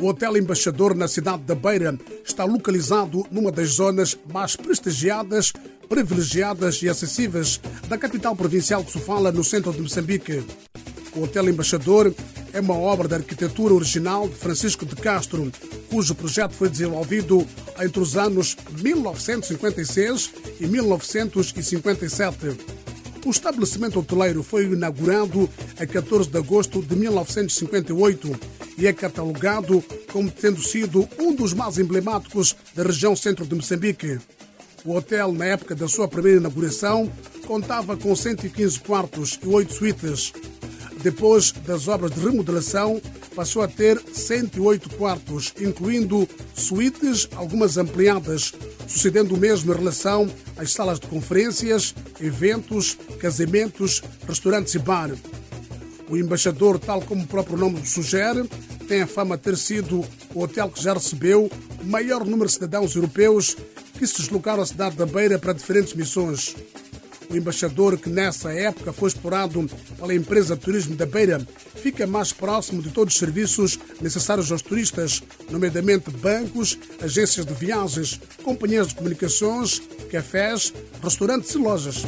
O Hotel Embaixador na cidade da Beira está localizado numa das zonas mais prestigiadas, privilegiadas e acessíveis da capital provincial de Sofala, no centro de Moçambique. O Hotel Embaixador é uma obra de arquitetura original de Francisco de Castro, cujo projeto foi desenvolvido entre os anos 1956 e 1957. O estabelecimento hoteleiro foi inaugurado a 14 de agosto de 1958 e é catalogado como tendo sido um dos mais emblemáticos da região centro de Moçambique. O hotel, na época da sua primeira inauguração, contava com 115 quartos e 8 suítes. Depois das obras de remodelação, passou a ter 108 quartos, incluindo suítes, algumas ampliadas, sucedendo o mesmo em relação às salas de conferências, eventos, casamentos, restaurantes e bar. O embaixador, tal como o próprio nome sugere, tem a fama de ter sido o hotel que já recebeu o maior número de cidadãos europeus que se deslocaram à cidade da Beira para diferentes missões. O embaixador, que nessa época foi explorado pela empresa de turismo da Beira, fica mais próximo de todos os serviços necessários aos turistas, nomeadamente bancos, agências de viagens, companhias de comunicações, cafés, restaurantes e lojas.